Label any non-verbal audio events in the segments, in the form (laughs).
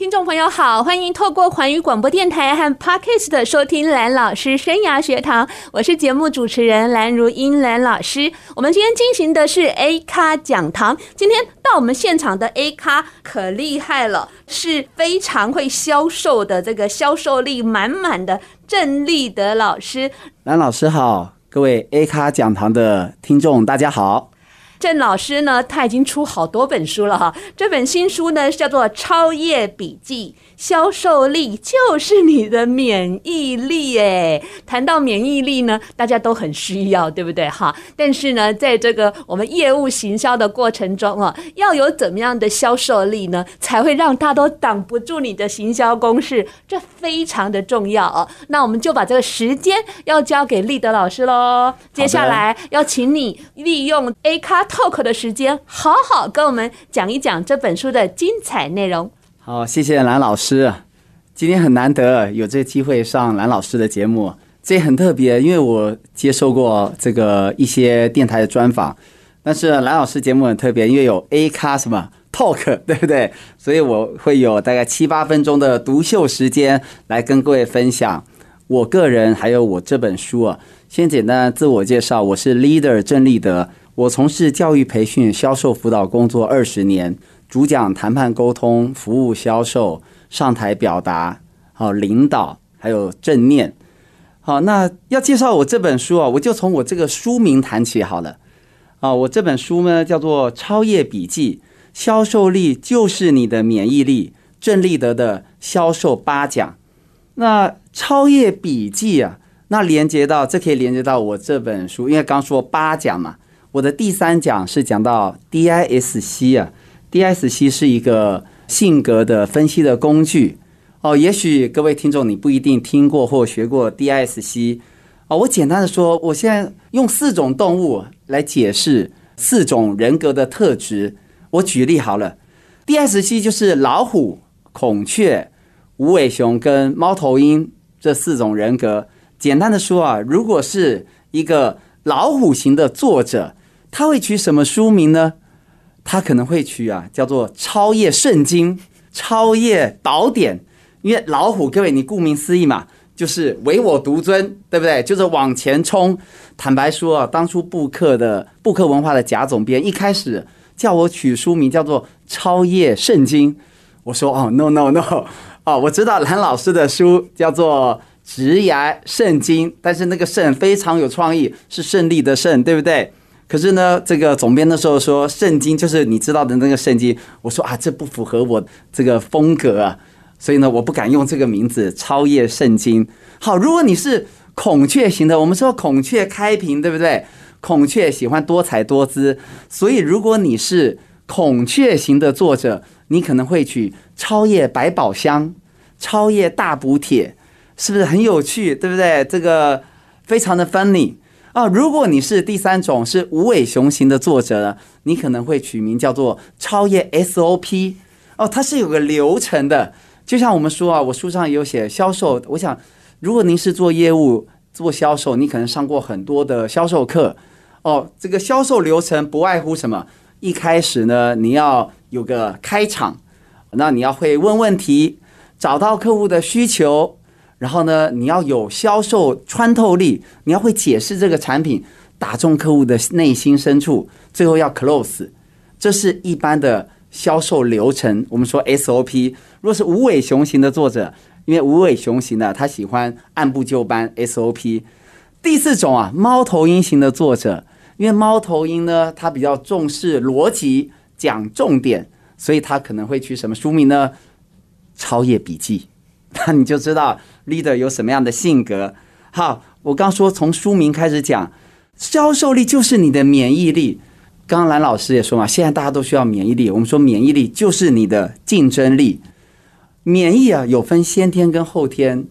听众朋友好，欢迎透过环宇广播电台和 Podcast 收听蓝老师生涯学堂，我是节目主持人蓝如英蓝老师。我们今天进行的是 A 咖讲堂，今天到我们现场的 A 咖可厉害了，是非常会销售的，这个销售力满满的郑立德老师。蓝老师好，各位 A 咖讲堂的听众大家好。郑老师呢，他已经出好多本书了哈。这本新书呢，叫做《超页笔记》。销售力就是你的免疫力诶，谈到免疫力呢，大家都很需要，对不对哈？但是呢，在这个我们业务行销的过程中啊，要有怎么样的销售力呢，才会让大家都挡不住你的行销攻势，这非常的重要哦。那我们就把这个时间要交给立德老师喽。接下来要请你利用 A 咖 Talk 的时间，好好跟我们讲一讲这本书的精彩内容。好，谢谢蓝老师。今天很难得有这个机会上蓝老师的节目，这也很特别，因为我接受过这个一些电台的专访，但是蓝老师节目很特别，因为有 A 咖什么 Talk，(laughs) 对不对？所以我会有大概七八分钟的独秀时间来跟各位分享我个人还有我这本书啊。先简单自我介绍，我是 Leader 郑立德，我从事教育培训、销售辅导工作二十年。主讲谈判沟通、服务销售、上台表达、好领导，还有正念。好，那要介绍我这本书啊，我就从我这个书名谈起好了。啊，我这本书呢叫做《超业笔记》，销售力就是你的免疫力。郑立德的销售八讲。那超业笔记啊，那连接到这可以连接到我这本书，因为刚说八讲嘛，我的第三讲是讲到 DISC 啊。D S C 是一个性格的分析的工具哦，也许各位听众你不一定听过或学过 D S C 哦，我简单的说，我现在用四种动物来解释四种人格的特质。我举例好了，D S C 就是老虎、孔雀、无尾熊跟猫头鹰这四种人格。简单的说啊，如果是一个老虎型的作者，他会取什么书名呢？他可能会取啊，叫做《超业圣经》《超业宝典》，因为老虎，各位你顾名思义嘛，就是唯我独尊，对不对？就是往前冲。坦白说啊，当初布克的布克文化的贾总编一开始叫我取书名叫做《超业圣经》，我说哦，no no no，(laughs) 哦，我知道蓝老师的书叫做《职涯圣经》，但是那个“圣”非常有创意，是胜利的“胜”，对不对？可是呢，这个总编的时候说，圣经就是你知道的那个圣经。我说啊，这不符合我这个风格啊，所以呢，我不敢用这个名字。超越圣经。好，如果你是孔雀型的，我们说孔雀开屏，对不对？孔雀喜欢多彩多姿，所以如果你是孔雀型的作者，你可能会取超越百宝箱、超越大补帖，是不是很有趣？对不对？这个非常的 funny。啊，如果你是第三种是无尾熊型的作者呢，你可能会取名叫做超越 SOP 哦，它是有个流程的。就像我们说啊，我书上有写销售。我想，如果您是做业务、做销售，你可能上过很多的销售课哦。这个销售流程不外乎什么？一开始呢，你要有个开场，那你要会问问题，找到客户的需求。然后呢，你要有销售穿透力，你要会解释这个产品，打中客户的内心深处，最后要 close，这是一般的销售流程。我们说 SOP。如果是无尾熊型的作者，因为无尾熊型的他喜欢按部就班 SOP。第四种啊，猫头鹰型的作者，因为猫头鹰呢，他比较重视逻辑，讲重点，所以他可能会取什么书名呢？超页笔记。那你就知道 leader 有什么样的性格。好，我刚说从书名开始讲，销售力就是你的免疫力。刚刚蓝老师也说嘛，现在大家都需要免疫力。我们说免疫力就是你的竞争力。免疫啊，有分先天跟后天。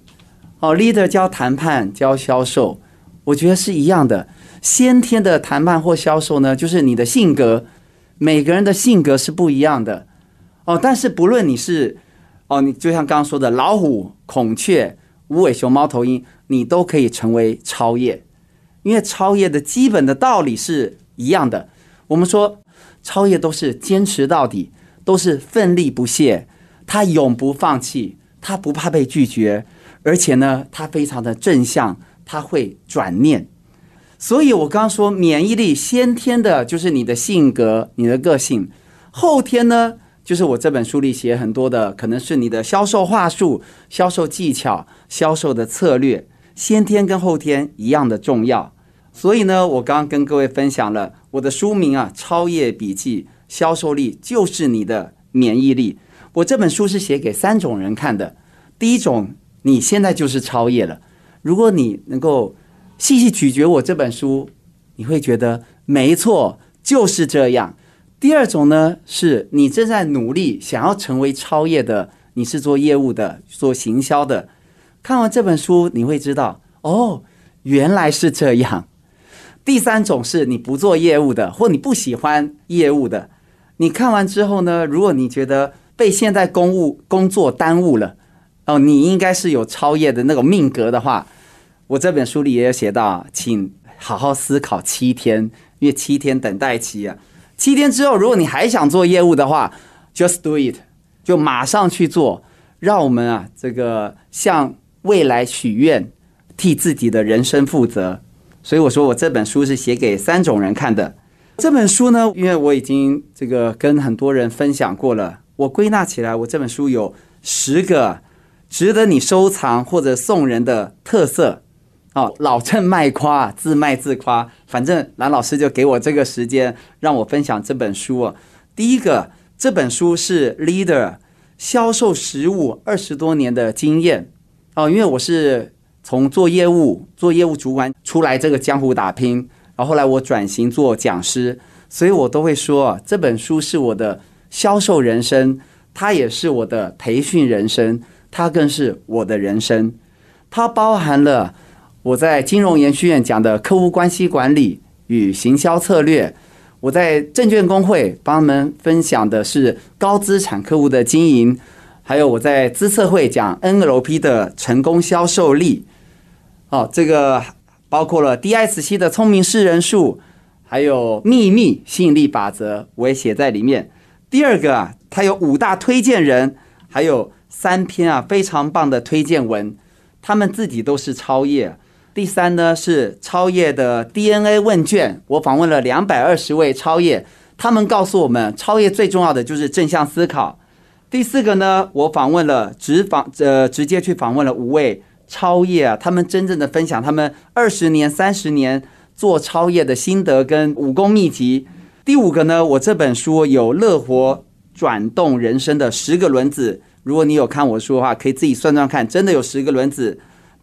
哦，leader 教谈判教销售，我觉得是一样的。先天的谈判或销售呢，就是你的性格。每个人的性格是不一样的。哦，但是不论你是。哦，你就像刚刚说的老虎、孔雀、无尾熊、猫头鹰，你都可以成为超越，因为超越的基本的道理是一样的。我们说超越都是坚持到底，都是奋力不懈，他永不放弃，他不怕被拒绝，而且呢，他非常的正向，他会转念。所以我刚刚说免疫力先天的就是你的性格、你的个性，后天呢，就是我这本书里写很多的，可能是你的销售话术、销售技巧、销售的策略，先天跟后天一样的重要。所以呢，我刚刚跟各位分享了我的书名啊，《超越笔记》，销售力就是你的免疫力。我这本书是写给三种人看的。第一种，你现在就是超越了。如果你能够细细咀嚼我这本书，你会觉得没错，就是这样。第二种呢，是你正在努力想要成为超业的，你是做业务的，做行销的。看完这本书，你会知道，哦，原来是这样。第三种是你不做业务的，或你不喜欢业务的。你看完之后呢，如果你觉得被现在公务工作耽误了，哦，你应该是有超业的那种命格的话，我这本书里也有写到，请好好思考七天，因为七天等待期啊。七天之后，如果你还想做业务的话，just do it，就马上去做。让我们啊，这个向未来许愿，替自己的人生负责。所以我说，我这本书是写给三种人看的。这本书呢，因为我已经这个跟很多人分享过了，我归纳起来，我这本书有十个值得你收藏或者送人的特色。哦，老郑卖夸，自卖自夸。反正蓝老师就给我这个时间，让我分享这本书啊。第一个，这本书是 Leader 销售实务二十多年的经验。哦，因为我是。从做业务、做业务主管出来，这个江湖打拼，然后后来我转型做讲师，所以我都会说，这本书是我的销售人生，它也是我的培训人生，它更是我的人生。它包含了我在金融研学院讲的客户关系管理与行销策略，我在证券工会帮他们分享的是高资产客户的经营，还有我在资策会讲 NLP 的成功销售力。哦，这个包括了 DSC 的聪明识人术，还有秘密吸引力法则，我也写在里面。第二个啊，它有五大推荐人，还有三篇啊非常棒的推荐文，他们自己都是超业。第三呢是超越的 DNA 问卷，我访问了两百二十位超越，他们告诉我们，超越最重要的就是正向思考。第四个呢，我访问了直访呃直接去访问了五位。超越啊，他们真正的分享，他们二十年、三十年做超越的心得跟武功秘籍。第五个呢，我这本书有乐活转动人生的十个轮子，如果你有看我书的话，可以自己算算看，真的有十个轮子。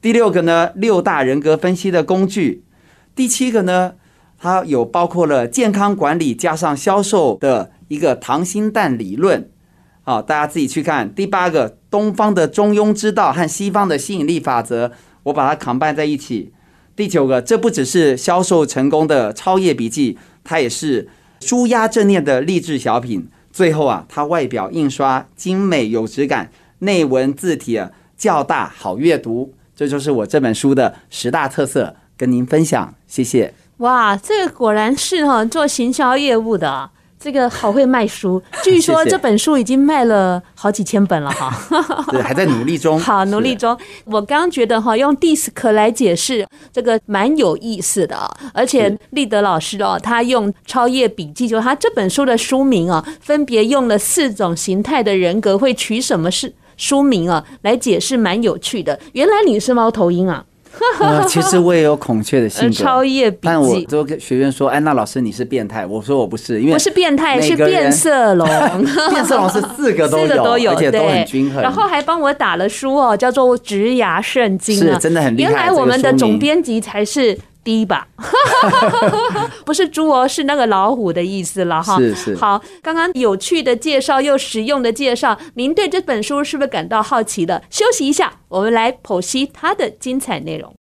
第六个呢，六大人格分析的工具。第七个呢，它有包括了健康管理加上销售的一个糖心蛋理论。好，大家自己去看。第八个，东方的中庸之道和西方的吸引力法则，我把它扛拌在一起。第九个，这不只是销售成功的超业笔记，它也是纾压正念的励志小品。最后啊，它外表印刷精美有质感，内文字体较大好阅读。这就是我这本书的十大特色，跟您分享。谢谢。哇，这个果然是哈做行销业务的。这个好会卖书，(laughs) 据说这本书已经卖了好几千本了哈。(laughs) 对，还在努力中。(laughs) 好，努力中。我刚刚觉得哈，用 DISC 来解释这个蛮有意思的，而且立德老师哦，他用超越笔记，就他这本书的书名啊，分别用了四种形态的人格会取什么是书名啊，来解释蛮有趣的。原来你是猫头鹰啊。(laughs) 呃，其实我也有孔雀的性格，超越笔记。但我都跟学员说：“安娜老师，你是变态。”我说：“我不是，因为不是变态，是变色龙。(laughs) 变色龙是四个都有，四个都有，而且都很均衡。然后还帮我打了书哦，叫做《职牙圣经》啊，是真的很厉害。原来我们的总编辑才是。第一把，(laughs) 不是猪哦，是那个老虎的意思了哈。是是。好，刚刚有趣的介绍又实用的介绍，您对这本书是不是感到好奇的？休息一下，我们来剖析它的精彩内容。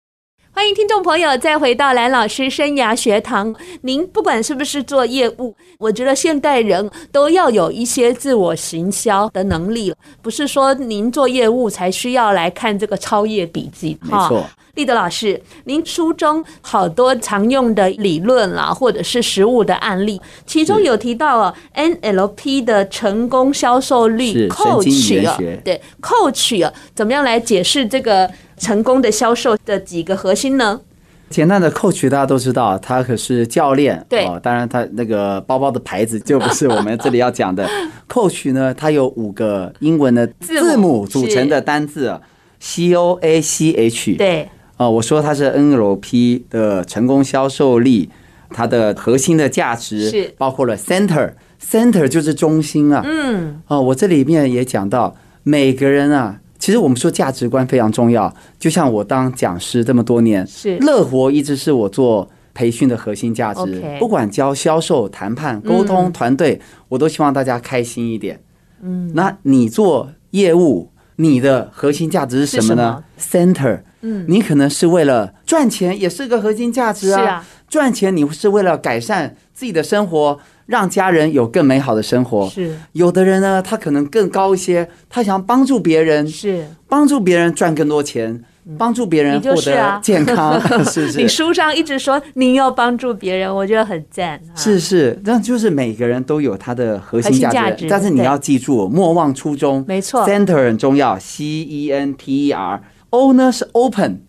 欢迎听众朋友再回到蓝老师生涯学堂。您不管是不是做业务，我觉得现代人都要有一些自我行销的能力，不是说您做业务才需要来看这个超业笔记。没错，立德老师，您书中好多常用的理论啦，或者是实物的案例，其中有提到啊，NLP 的成功销售率 coach 啊，对 coach 啊，怎么样来解释这个？成功的销售的几个核心呢？简单的 coach 大家都知道，他可是教练。对，哦，当然他那个包包的牌子就不是我们这里要讲的。(laughs) coach 呢，它有五个英文的字母组成的单字，C O A C H。对，哦，我说它是 NLP 的成功销售力，它的核心的价值是包括了 center，center 就是中心啊。嗯。哦，我这里面也讲到每个人啊。其实我们说价值观非常重要，就像我当讲师这么多年，是乐活一直是我做培训的核心价值。不管教销售、谈判、沟通、团队，我都希望大家开心一点。嗯，那你做业务，你的核心价值是什么呢？Center，嗯，你可能是为了赚钱，也是个核心价值啊。赚钱你是为了改善自己的生活。让家人有更美好的生活。是有的人呢，他可能更高一些，他想帮助别人，是帮助别人赚更多钱，帮助别人获得健康，(laughs) 是不是？你书上一直说你要帮助别人，我觉得很赞。是是，那就是每个人都有他的核心价值，但是你要记住，莫忘初衷。没错，Center 很重要，C E N T E R，O 呢是 Open，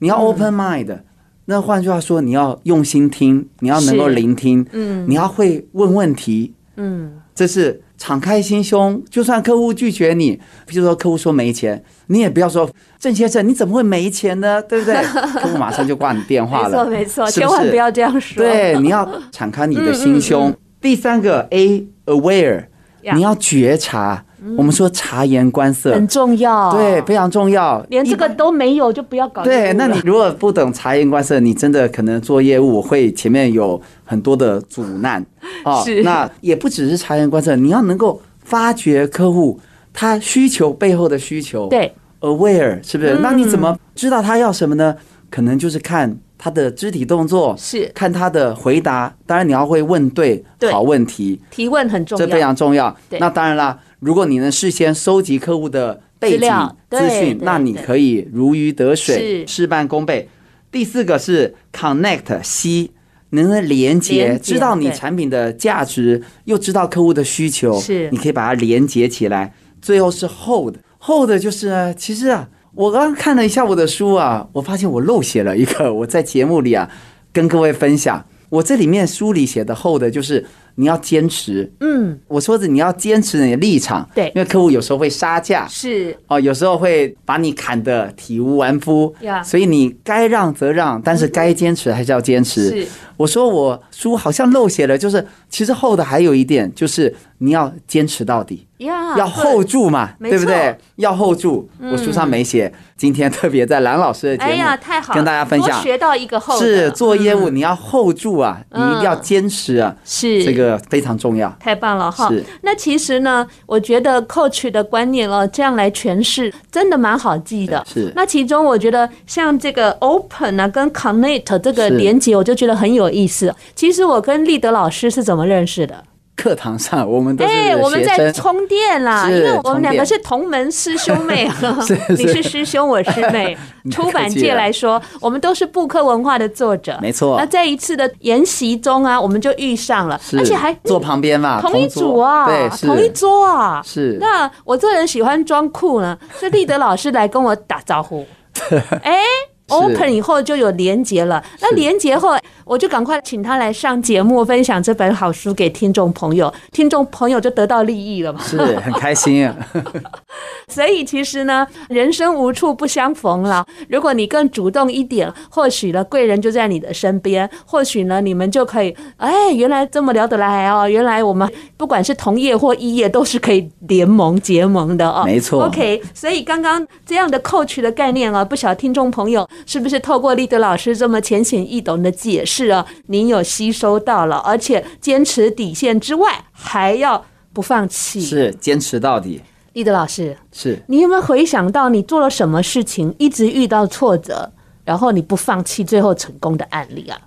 你要 Open Mind。那换句话说，你要用心听，你要能够聆听，嗯，你要会问问题，嗯，这是敞开心胸。就算客户拒绝你，比如说客户说没钱，你也不要说郑先生你怎么会没钱呢？对不对？(laughs) 客户马上就挂你电话了。没错没错，千万不要这样说。对，你要敞开你的心胸。第三个 A aware，你要觉察。我们说察言观色很重要，对，非常重要。连这个都没有，就不要搞。对，那你如果不懂察言观色，你真的可能做业务会前面有很多的阻难 (laughs) 哦。是，那也不只是察言观色，你要能够发掘客户他需求背后的需求。对，aware 是不是？那你怎么知道他要什么呢？可能就是看他的肢体动作，是看他的回答。当然你要会问对好问题，提问很重要，这非常重要。那当然啦。如果你能事先收集客户的背景资讯，那你可以如鱼得水，事半功倍。第四个是 connect C，能够连接，知道你产品的价值，又知道客户的需求，是你可以把它连接起来。最后是 hold，hold 就是其实啊，我刚刚看了一下我的书啊，我发现我漏写了一个，我在节目里啊跟各位分享，我这里面书里写的 hold 就是。你要坚持，嗯，我说的你要坚持你的立场，对，因为客户有时候会杀价，是。哦，有时候会把你砍得体无完肤，呀，所以你该让则让，但是该坚持还是要坚持。是，我说我书好像漏写了，就是其实厚的还有一点，就是你要坚持到底。Yeah, 要 hold 住嘛，对不对？要 hold 住。我书上没写，今天特别在蓝老师的节目，哎呀，太好，跟大家分享，学到一个 hold。是做业务，你要 hold 住啊，你一定要坚持啊，是这个非常重要。太棒了哈！那其实呢，我觉得 coach 的观念哦，这样来诠释，真的蛮好记的。是。那其中我觉得像这个 open 啊，跟 connect 这个连接，我就觉得很有意思。其实我跟立德老师是怎么认识的？课堂上，我们。哎，我们在充电啦，因为我们两个是同门师兄妹。(laughs) 你是师兄，我师妹。(laughs) 出版界来说，我们都是布克文化的作者。没错。那在一次的研习中啊，我们就遇上了，而且还坐旁边嘛，同一组啊，对，同一桌啊。是。那我这人喜欢装酷呢，所以立德老师来跟我打招呼。(laughs) 哎。Open 以后就有连结了，那连结后我就赶快请他来上节目分享这本好书给听众朋友，听众朋友就得到利益了嘛，是很开心啊。(laughs) (laughs) 所以其实呢，人生无处不相逢了。如果你更主动一点，或许呢贵人就在你的身边，或许呢你们就可以，哎，原来这么聊得来哦，原来我们不管是同业或异业都是可以联盟结盟的哦。没错。OK，所以刚刚这样的 coach 的概念啊，不晓得听众朋友。是不是透过立德老师这么浅显易懂的解释啊，您有吸收到了，而且坚持底线之外，还要不放弃，是坚持到底。立德老师，是你有没有回想到你做了什么事情，一直遇到挫折，然后你不放弃，最后成功的案例啊？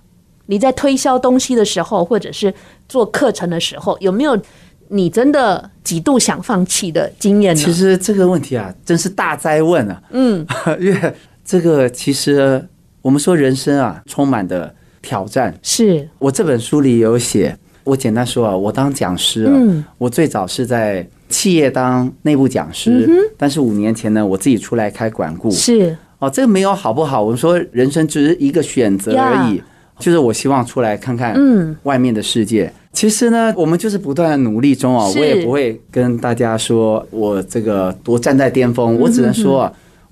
你在推销东西的时候，或者是做课程的时候，有没有你真的几度想放弃的经验呢？其实这个问题啊，真是大灾问啊！嗯，(laughs) 因为这个其实我们说人生啊，充满的挑战。是我这本书里有写，我简单说啊，我当讲师啊，嗯，我最早是在企业当内部讲师，嗯，但是五年前呢，我自己出来开管顾。是哦，这个没有好不好？我们说人生只是一个选择而已。就是我希望出来看看，嗯，外面的世界。其实呢，我们就是不断的努力中啊。我也不会跟大家说我这个多站在巅峰，我只能说，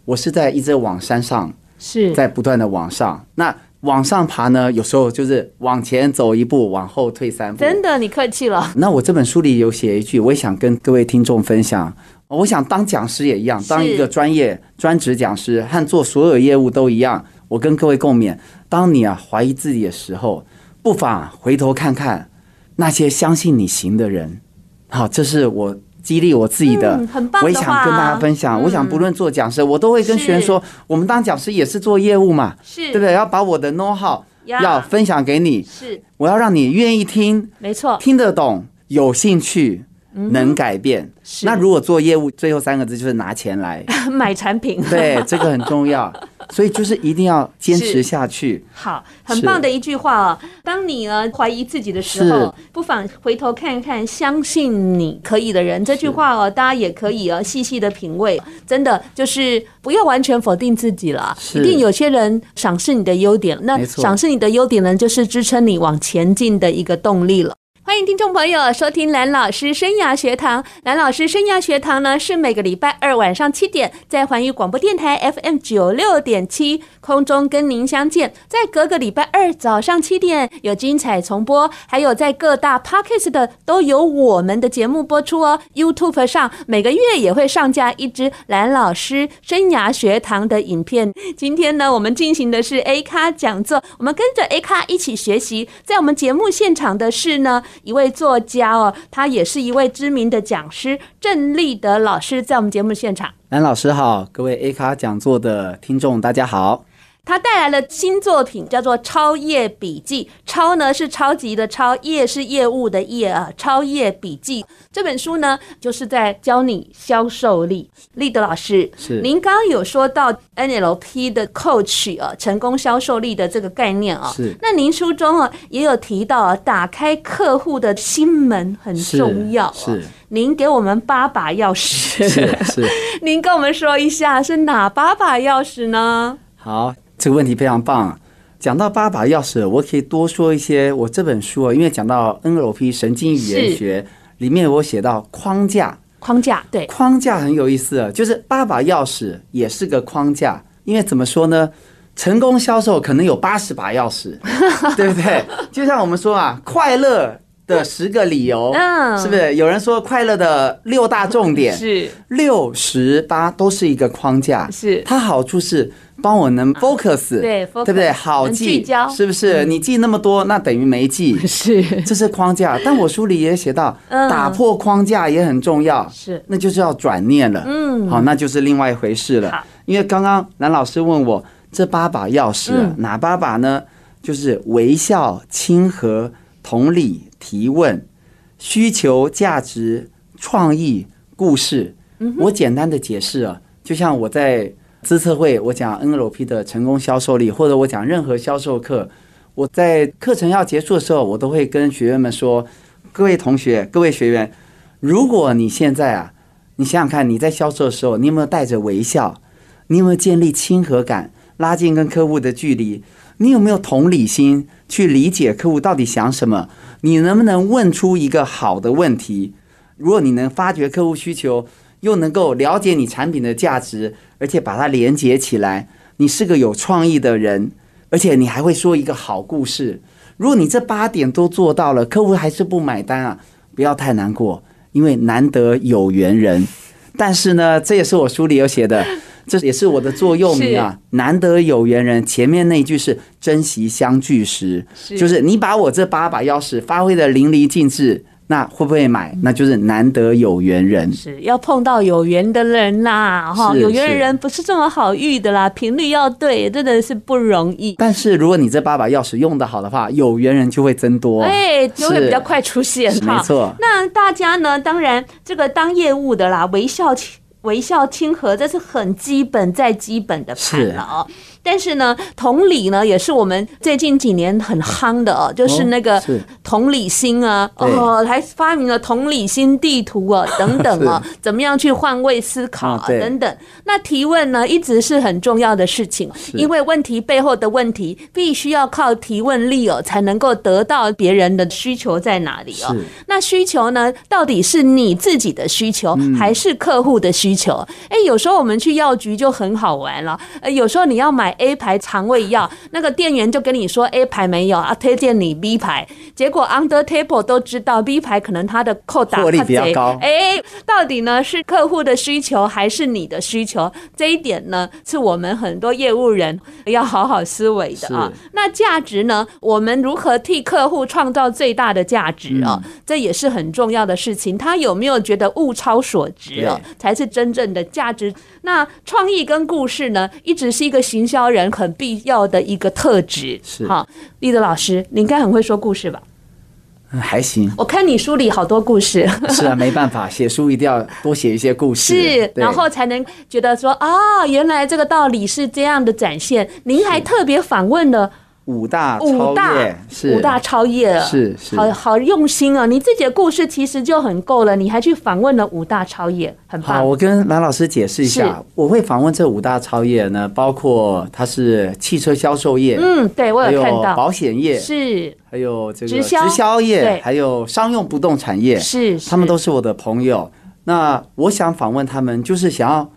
我是在一直往山上，是在不断的往上。那往上爬呢，有时候就是往前走一步，往后退三步。真的，你客气了。那我这本书里有写一句，我也想跟各位听众分享。我想当讲师也一样，当一个专业专职讲师和做所有业务都一样。我跟各位共勉。当你啊怀疑自己的时候，不妨回头看看那些相信你行的人。好，这是我激励我自己的。嗯，很棒。我也想跟大家分享。我想不论做讲师，我都会跟学员说，我们当讲师也是做业务嘛，是对不对？要把我的 know how 要分享给你，是我要让你愿意听，没错，听得懂，有兴趣。能改变。那如果做业务，最后三个字就是拿钱来 (laughs) 买产品。对，这个很重要。(laughs) 所以就是一定要坚持下去。好，很棒的一句话哦。当你呢怀疑自己的时候，不妨回头看一看，相信你可以的人。这句话哦，大家也可以哦细细的品味。真的就是不要完全否定自己了，一定有些人赏识你的优点。那赏识你的优点呢，就是支撑你往前进的一个动力了。欢迎听众朋友收听蓝老师生涯学堂。蓝老师生涯学堂呢，是每个礼拜二晚上七点在环宇广播电台 FM 九六点七空中跟您相见。在隔个礼拜二早上七点有精彩重播，还有在各大 Podcast 的都有我们的节目播出哦。YouTube 上每个月也会上架一支蓝老师生涯学堂的影片。今天呢，我们进行的是 A 咖讲座，我们跟着 A 咖一起学习。在我们节目现场的是呢。一位作家哦，他也是一位知名的讲师，郑立德老师在我们节目现场。蓝老师好，各位 A 咖讲座的听众大家好。他带来了新作品，叫做《超业笔记》。超呢是超级的超，业是业务的业啊。超业笔记这本书呢，就是在教你销售力。立德老师，是您刚刚有说到 NLP 的 coach 啊，成功销售力的这个概念啊。是。那您书中啊也有提到啊，打开客户的心门很重要啊。是。您给我们八把钥匙。是是。(laughs) 您跟我们说一下是哪八把钥匙呢？好。这个问题非常棒。讲到八把钥匙，我可以多说一些。我这本书啊，因为讲到 NLP 神经语言学里面，我写到框架，框架对，框架很有意思啊。就是八把钥匙也是个框架，因为怎么说呢？成功销售可能有八十把钥匙，(laughs) 对不对？就像我们说啊，快乐的十个理由，嗯，是不是？有人说快乐的六大重点是六十八，都是一个框架，是它好处是。帮我能 focus，对，对不对？好记，是不是？你记那么多，那等于没记。是，这是框架。但我书里也写到，(laughs) 打破框架也很重要。是，那就是要转念了。嗯，好，那就是另外一回事了。因为刚刚蓝老师问我这八把钥匙哪八把呢？就是微笑、亲和、同理、提问、需求、价值、创意、故事。我简单的解释啊，就像我在。资策会，我讲 NLP 的成功销售力，或者我讲任何销售课，我在课程要结束的时候，我都会跟学员们说：各位同学，各位学员，如果你现在啊，你想想看，你在销售的时候，你有没有带着微笑？你有没有建立亲和感，拉近跟客户的距离？你有没有同理心，去理解客户到底想什么？你能不能问出一个好的问题？如果你能发掘客户需求，又能够了解你产品的价值，而且把它连接起来，你是个有创意的人，而且你还会说一个好故事。如果你这八点都做到了，客户还是不买单啊，不要太难过，因为难得有缘人。但是呢，这也是我书里有写的，这也是我的座右铭啊，难得有缘人。前面那句是珍惜相聚时，就是你把我这八把钥匙发挥的淋漓尽致。那会不会买？那就是难得有缘人，是要碰到有缘的人啦，哈，有缘人不是这么好遇的啦，频率要对，真的是不容易。但是如果你这八把钥匙用得好的话，有缘人就会增多，哎，就会比较快出现哈。没错，那大家呢？当然，这个当业务的啦，微笑微笑亲和，这是很基本再基本的盘了哦。但是呢，同理呢，也是我们最近几年很夯的哦，就是那个同理心啊，哦，还发明了同理心地图啊，(laughs) 等等啊，怎么样去换位思考啊，等等。那提问呢，一直是很重要的事情，因为问题背后的问题，必须要靠提问力哦，才能够得到别人的需求在哪里哦。那需求呢，到底是你自己的需求，还是客户的需求？哎，有时候我们去药局就很好玩了，呃，有时候你要买。A 牌肠胃药，那个店员就跟你说 A 牌没有啊，推荐你 B 牌。结果 Under Table 都知道 B 牌可能它的扣打获利比较高。哎，到底呢是客户的需求还是你的需求？这一点呢是我们很多业务人要好好思维的啊。那价值呢？我们如何替客户创造最大的价值啊？这也是很重要的事情。他有没有觉得物超所值啊？才是真正的价值。那创意跟故事呢，一直是一个行销人很必要的一个特质。是，好，立德老师，你应该很会说故事吧？嗯还行。我看你书里好多故事。(laughs) 是啊，没办法，写书一定要多写一些故事。是，然后才能觉得说啊，原来这个道理是这样的展现。您还特别访问了。五大超业，五大是五大超业，是是，好好用心啊！你自己的故事其实就很够了，你还去访问了五大超业，很棒。好，我跟蓝老师解释一下，我会访问这五大超业呢，包括它是汽车销售业，嗯，对我有看到保险业，是还有这个直销业，还有商用不动产业，是，他们都是我的朋友。那我想访问他们，就是想要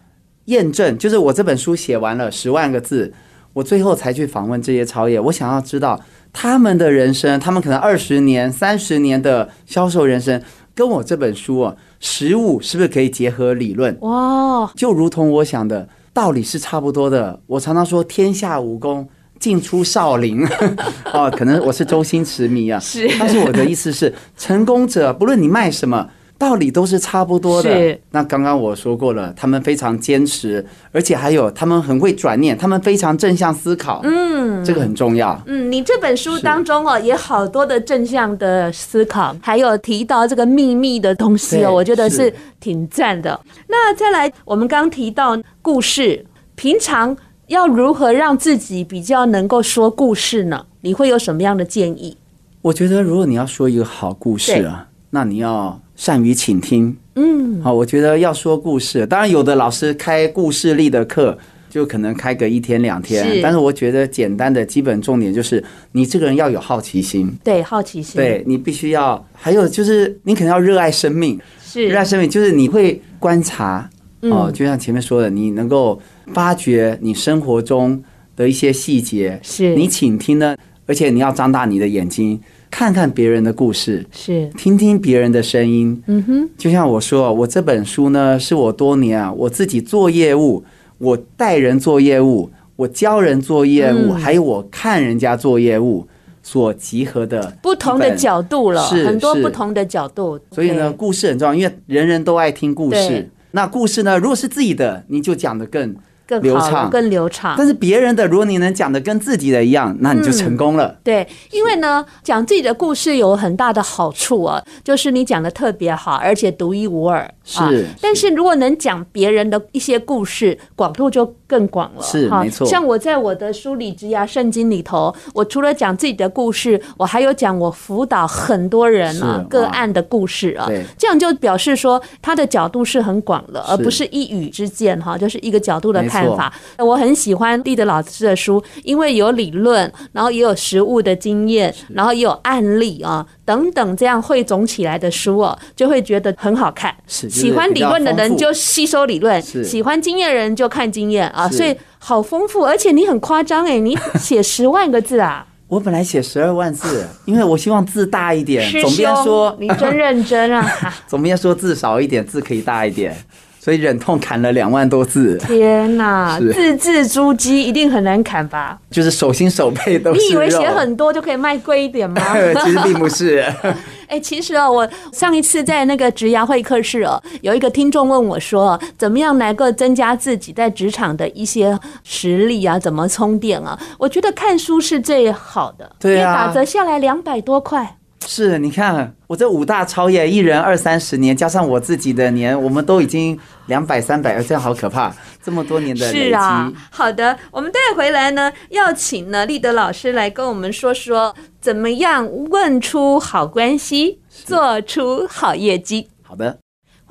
验证，就是我这本书写完了十万个字。我最后才去访问这些超业，我想要知道他们的人生，他们可能二十年、三十年的销售人生，跟我这本书啊，实物是不是可以结合理论？哇，就如同我想的道理是差不多的。我常常说，天下武功尽出少林。(laughs) 哦，可能我是周星驰迷啊，是。但是我的意思是，成功者不论你卖什么。道理都是差不多的。是。那刚刚我说过了，他们非常坚持，而且还有他们很会转念，他们非常正向思考。嗯，这个很重要。嗯，你这本书当中哦，也好多的正向的思考，还有提到这个秘密的东西哦，我觉得是挺赞的。那再来，我们刚提到故事，平常要如何让自己比较能够说故事呢？你会有什么样的建议？我觉得，如果你要说一个好故事啊，那你要。善于倾听，嗯，好，我觉得要说故事，当然有的老师开故事力的课，就可能开个一天两天，但是我觉得简单的基本重点就是你这个人要有好奇心，对，好奇心，对，你必须要，还有就是你可能要热爱生命，是。热爱生命，就是你会观察，哦，就像前面说的，你能够发掘你生活中的一些细节，是。你倾听呢，而且你要张大你的眼睛。看看别人的故事，是听听别人的声音。嗯哼，就像我说，我这本书呢，是我多年啊，我自己做业务，我带人做业务，我教人做业务，还有我看人家做业务所集合的不同的角度了，很多不同的角度。所以呢，故事很重要，因为人人都爱听故事。那故事呢，如果是自己的，你就讲的更。更流畅，更流畅。但是别人的，如果你能讲的跟自己的一样，那你就成功了。嗯、对，因为呢，讲自己的故事有很大的好处啊，就是你讲的特别好，而且独一无二。是、啊，但是如果能讲别人的一些故事，广度就更广了。是，没错。像我在我的书里《职涯圣经》里头，我除了讲自己的故事，我还有讲我辅导很多人啊个案的故事啊。对，这样就表示说他的角度是很广的，而不是一语之见哈，就是一个角度的看法。我很喜欢立德老师的书，因为有理论，然后也有实物的经验，然后也有案例啊。等等，这样汇总起来的书哦，就会觉得很好看。是，喜欢理论的人就吸收理论，喜欢经验的人就看经验啊，所以好丰富。而且你很夸张哎，你写十万个字啊！(laughs) 我本来写十二万字，因为我希望字大一点。总编说你真认真啊！(laughs) 总编说字少一点，字可以大一点。所以忍痛砍了两万多字，天哪！字字珠玑，一定很难砍吧？就是手心手背都是。你以为写很多就可以卖贵一点吗？(laughs) 其实并不是。(laughs) 哎，其实哦，我上一次在那个职涯会客室哦，有一个听众问我说，怎么样能够增加自己在职场的一些实力啊？怎么充电啊？我觉得看书是最好的，对啊，打折下来两百多块。是，你看我这五大超业，一人二三十年，加上我自己的年，我们都已经两百三百，这样好可怕，这么多年的累积。是啊，好的，我们带回来呢，要请呢立德老师来跟我们说说，怎么样问出好关系，做出好业绩。好的。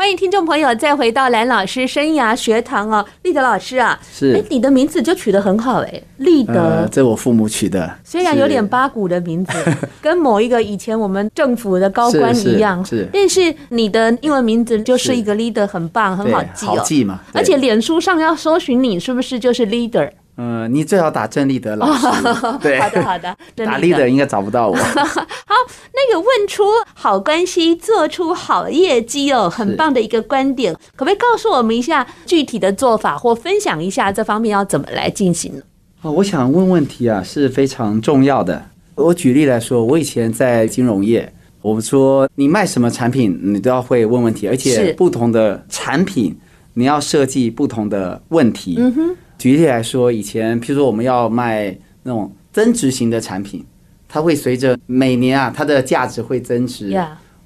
欢迎听众朋友再回到蓝老师生涯学堂哦，立德老师啊，是。哎，你的名字就取得很好哎，立德，呃，这我父母取的，虽然有点八股的名字，(laughs) 跟某一个以前我们政府的高官一样，是，是，但是你的英文名字就是一个 leader，很棒，很好记哦，好记嘛，而且脸书上要搜寻你，是不是就是 leader？嗯，你最好打郑立德老师。(laughs) 对，好的好的，打立德应该找不到我。(laughs) 好，那个问出好关系，做出好业绩哦，很棒的一个观点，可不可以告诉我们一下具体的做法，或分享一下这方面要怎么来进行呢？哦，我想问问题啊，是非常重要的。我举例来说，我以前在金融业，我们说你卖什么产品，你都要会问问题，而且不同的产品你要设计不同的问题。嗯哼。举例来说，以前譬如说我们要卖那种增值型的产品，它会随着每年啊，它的价值会增值。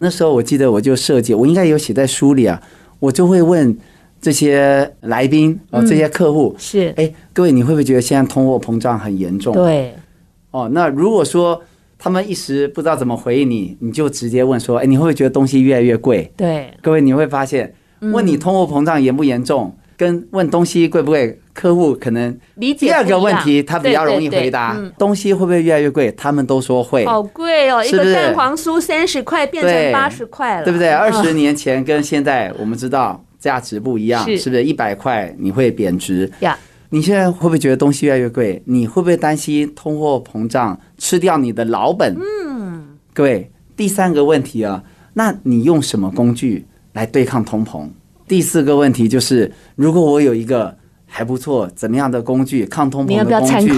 那时候我记得我就设计，我应该有写在书里啊，我就会问这些来宾哦，这些客户、嗯、是哎，各位你会不会觉得现在通货膨胀很严重？对。哦，那如果说他们一时不知道怎么回应你，你就直接问说，哎，你会不会觉得东西越来越贵？对。各位你会发现，问你通货膨胀严不严重？嗯跟问东西贵不贵，客户可能理解第二个问题他比较容易回答。东西会不会越来越贵？他们都说会。好贵哦，一个蛋黄酥三十块变成八十块了，对不对？二十年前跟现在我们知道价值不一样，是不是？一百块你会贬值呀？你现在会不会觉得东西越来越贵？你会不会担心通货膨胀吃掉你的老本？嗯，各位，第三个问题啊，那你用什么工具来对抗通膨？第四个问题就是，如果我有一个还不错、怎么样的工具，抗通膨的工具，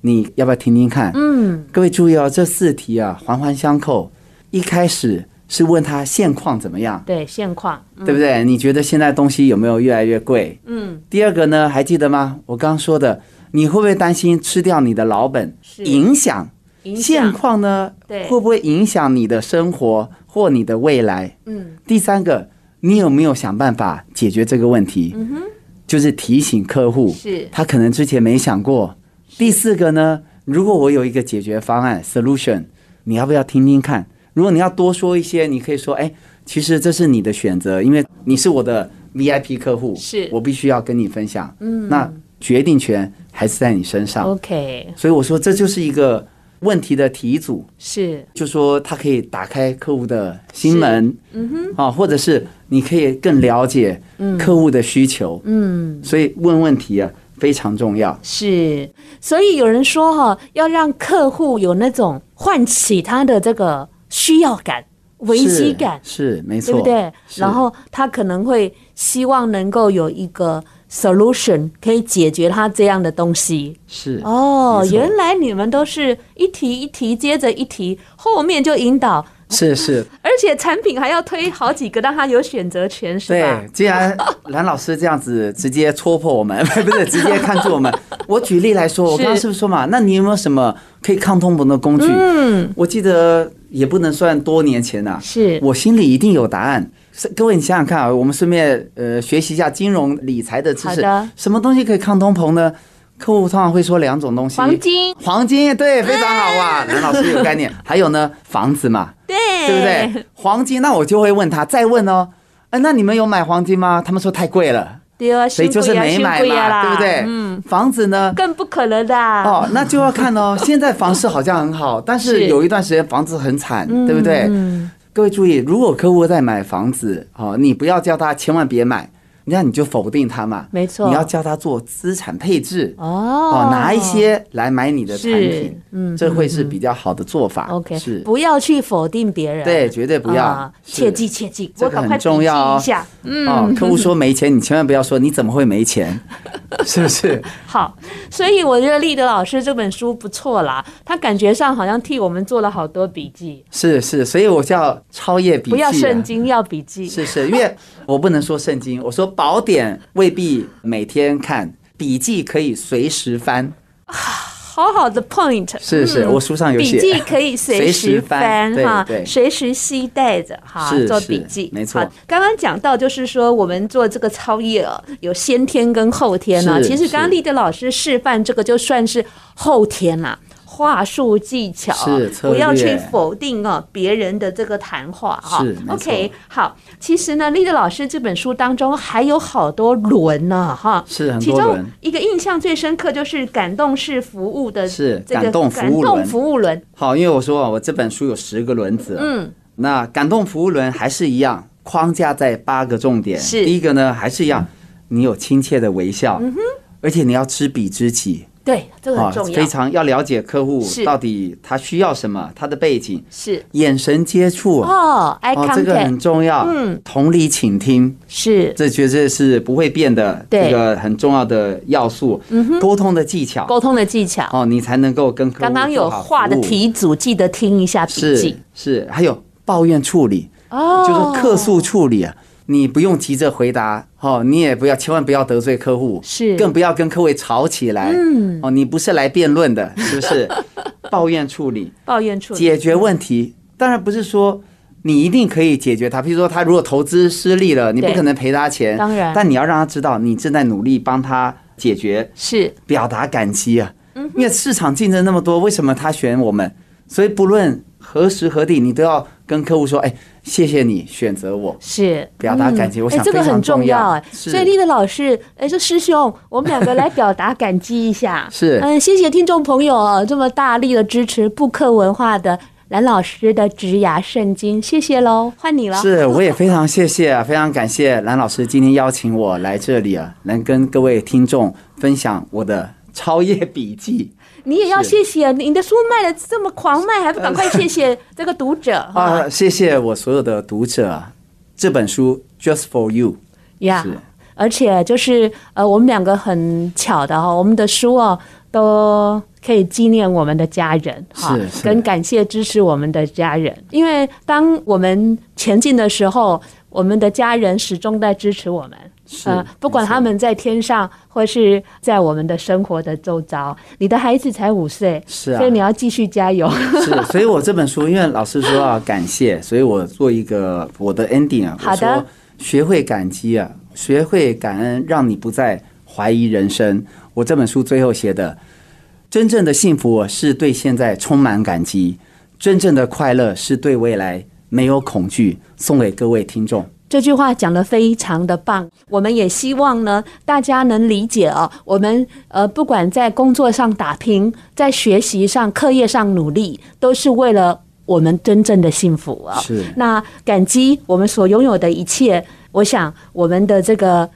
你要不要听听看？嗯，各位注意哦，这四题啊环环相扣。一开始是问他现况怎么样？对，现况，对不对？你觉得现在东西有没有越来越贵？嗯。第二个呢，还记得吗？我刚刚说的，你会不会担心吃掉你的老本？影响现况呢？对，会不会影响你的生活或你的未来？嗯。第三个。你有没有想办法解决这个问题？嗯哼，就是提醒客户，是他可能之前没想过。第四个呢，如果我有一个解决方案 solution，你要不要听听看？如果你要多说一些，你可以说，哎，其实这是你的选择，因为你是我的 VIP 客户，是我必须要跟你分享。嗯，那决定权还是在你身上。OK，所以我说这就是一个。问题的题组是，就说他可以打开客户的心门，嗯哼，啊，或者是你可以更了解客户的需求，嗯，所以问问题啊非常重要。是，所以有人说哈，要让客户有那种唤起他的这个需要感、危机感，是没错，对不对？然后他可能会希望能够有一个。Solution 可以解决他这样的东西。是哦，原来你们都是一题一题接着一题，后面就引导 (laughs) 是是，而且产品还要推好几个，让他有选择权是吧？对，既然蓝老师这样子直接戳破我们，(laughs) 不是直接看住我们。(laughs) 我举例来说，我刚刚是不是说嘛？那你有没有什么可以抗通膨的工具？嗯，我记得也不能算多年前呐，是我心里一定有答案。各位，你想想看啊，我们顺便呃学习一下金融理财的知识。什么东西可以抗通膨呢？客户通常会说两种东西：黄金，黄金，对，非常好哇，蓝老师有概念。还有呢，房子嘛，对，对不对？黄金，那我就会问他，再问哦，哎，那你们有买黄金吗？他们说太贵了，对啊，所以就是没买嘛，对不对？嗯，房子呢，更不可能的。哦，那就要看哦。(laughs) 现在房市好像很好，但是有一段时间房子很惨，对不对？各位注意，如果客户在买房子，哦，你不要叫他千万别买，那你就否定他嘛。没错，你要教他做资产配置。哦，哦，拿一些来买你的产品，嗯，这会是比较好的做法。OK，是。不要去否定别人，对，绝对不要，切记切记，这个很重要哦。嗯，哦，客户说没钱，你千万不要说你怎么会没钱，(laughs) 是不是？好，所以我觉得立德老师这本书不错啦，他感觉上好像替我们做了好多笔记。是是，所以我叫超越笔记，不要圣经，要笔记。是是，因为我不能说圣经，我说宝典未必每天看，笔记可以随时翻。好好的 point，是是，我书上有写，笔记可以随时翻哈，随时携带着哈，做笔记。没错，刚刚讲到就是说，我们做这个超业有先天跟后天呢。其实刚刚丽德老师示范这个就算是后天啦。话术技巧，不要去否定啊别人的这个谈话哈。OK，好，其实呢，丽德老师这本书当中还有好多轮呢哈。是。其中一个印象最深刻就是感动式服务的是这个感动服务轮。好，因为我说啊，我这本书有十个轮子，嗯，那感动服务轮还是一样，框架在八个重点。是第一个呢，还是一样，你有亲切的微笑，嗯哼，而且你要知彼知己。对，这个很重要，非常要了解客户到底他需要什么，他的背景。是。眼神接触。哦，哦，这个很重要，嗯，同理倾听。是，这绝对是不会变的，这个很重要的要素，嗯哼，沟通的技巧，沟通的技巧，哦，你才能够跟客户刚刚有画的题组，记得听一下笔记，是是，还有抱怨处理，哦，就是客诉处理啊。你不用急着回答，哦，你也不要，千万不要得罪客户，是，更不要跟客户吵起来，嗯，哦，你不是来辩论的，是不是？(laughs) 抱怨处理，抱怨处理，解决问题，当然不是说你一定可以解决他，譬如说他如果投资失利了，你不可能赔他钱，当然，但你要让他知道你正在努力帮他解决，是，表达感激啊，因为市场竞争那么多，为什么他选我们？所以不论何时何地，你都要跟客户说，哎。谢谢你选择我，是表达感激。我想这个很重要哎，所以立德老师，哎，这师兄，我们两个来表达感激一下。(laughs) 是，嗯，谢谢听众朋友这么大力的支持布克文化的蓝老师的职涯圣经，谢谢喽，换你了。是，我也非常谢谢啊，非常感谢蓝老师今天邀请我来这里啊，能跟各位听众分享我的超业笔记。你也要谢谢，你的书卖的这么狂卖，还不赶快谢谢这个读者 (laughs) 啊！谢谢我所有的读者，这本书 Just for you 呀，而且就是呃，我们两个很巧的哈，我们的书哦都可以纪念我们的家人哈，跟感谢支持我们的家人，因为当我们前进的时候，我们的家人始终在支持我们。呃，不管他们在天上，或是在我们的生活的周遭，你的孩子才五岁，是啊，所以你要继续加油。是，所以我这本书，因为老师说要感谢，所以我做一个我的 ending 啊，好的，学会感激啊，学会感恩，让你不再怀疑人生。我这本书最后写的，真正的幸福是对现在充满感激，真正的快乐是对未来没有恐惧。送给各位听众。这句话讲的非常的棒，我们也希望呢，大家能理解哦。我们呃，不管在工作上打拼，在学习上、课业上努力，都是为了我们真正的幸福啊。是。那感激我们所拥有的一切，我想我们的这个。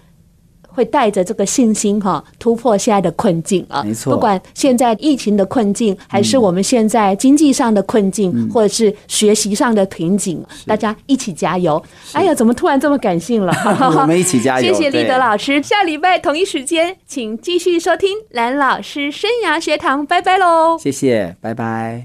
会带着这个信心哈，突破现在的困境啊！没错，不管现在疫情的困境，还是我们现在经济上的困境，嗯、或者是学习上的瓶颈，大家一起加油！哎呀，怎么突然这么感性了？(laughs) 我们一起加油！(laughs) 谢谢立德老师，下礼拜同一时间，请继续收听蓝老师生涯学堂，拜拜喽！谢谢，拜拜。